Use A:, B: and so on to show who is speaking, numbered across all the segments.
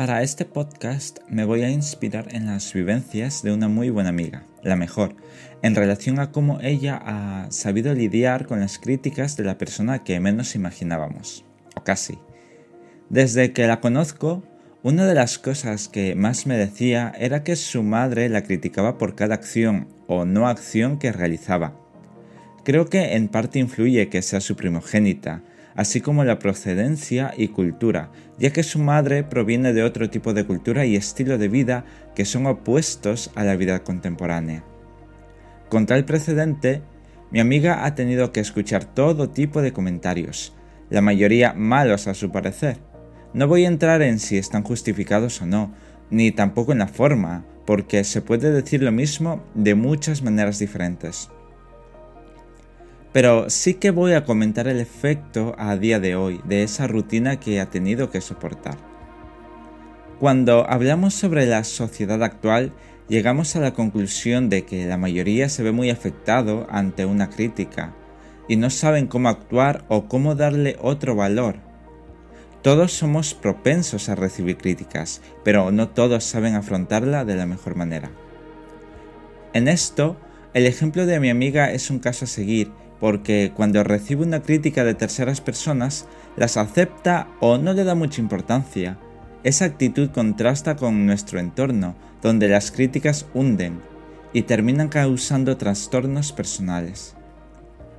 A: Para este podcast me voy a inspirar en las vivencias de una muy buena amiga, la mejor, en relación a cómo ella ha sabido lidiar con las críticas de la persona que menos imaginábamos, o casi. Desde que la conozco, una de las cosas que más me decía era que su madre la criticaba por cada acción o no acción que realizaba. Creo que en parte influye que sea su primogénita, así como la procedencia y cultura, ya que su madre proviene de otro tipo de cultura y estilo de vida que son opuestos a la vida contemporánea. Con tal precedente, mi amiga ha tenido que escuchar todo tipo de comentarios, la mayoría malos a su parecer. No voy a entrar en si están justificados o no, ni tampoco en la forma, porque se puede decir lo mismo de muchas maneras diferentes pero sí que voy a comentar el efecto a día de hoy de esa rutina que ha tenido que soportar. Cuando hablamos sobre la sociedad actual, llegamos a la conclusión de que la mayoría se ve muy afectado ante una crítica y no saben cómo actuar o cómo darle otro valor. Todos somos propensos a recibir críticas, pero no todos saben afrontarla de la mejor manera. En esto, el ejemplo de mi amiga es un caso a seguir porque cuando recibe una crítica de terceras personas, las acepta o no le da mucha importancia. Esa actitud contrasta con nuestro entorno, donde las críticas hunden y terminan causando trastornos personales.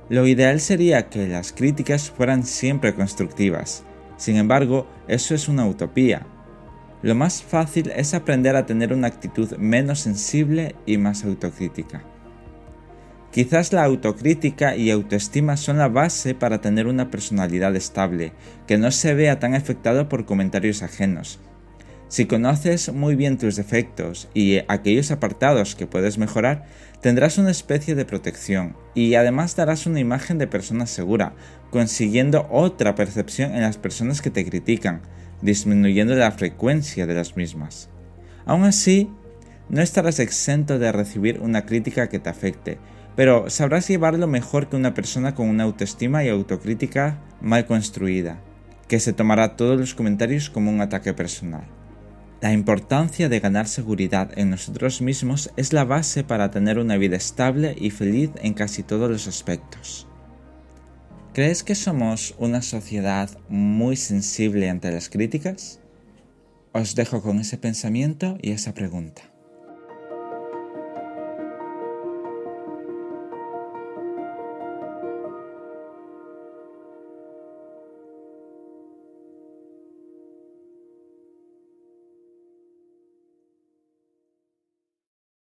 A: Lo ideal sería que las críticas fueran siempre constructivas, sin embargo, eso es una utopía. Lo más fácil es aprender a tener una actitud menos sensible y más autocrítica. Quizás la autocrítica y autoestima son la base para tener una personalidad estable, que no se vea tan afectado por comentarios ajenos. Si conoces muy bien tus defectos y aquellos apartados que puedes mejorar, tendrás una especie de protección y además darás una imagen de persona segura, consiguiendo otra percepción en las personas que te critican, disminuyendo la frecuencia de las mismas. Aún así, no estarás exento de recibir una crítica que te afecte, pero sabrás llevarlo mejor que una persona con una autoestima y autocrítica mal construida, que se tomará todos los comentarios como un ataque personal. La importancia de ganar seguridad en nosotros mismos es la base para tener una vida estable y feliz en casi todos los aspectos. ¿Crees que somos una sociedad muy sensible ante las críticas? Os dejo con ese pensamiento y esa pregunta.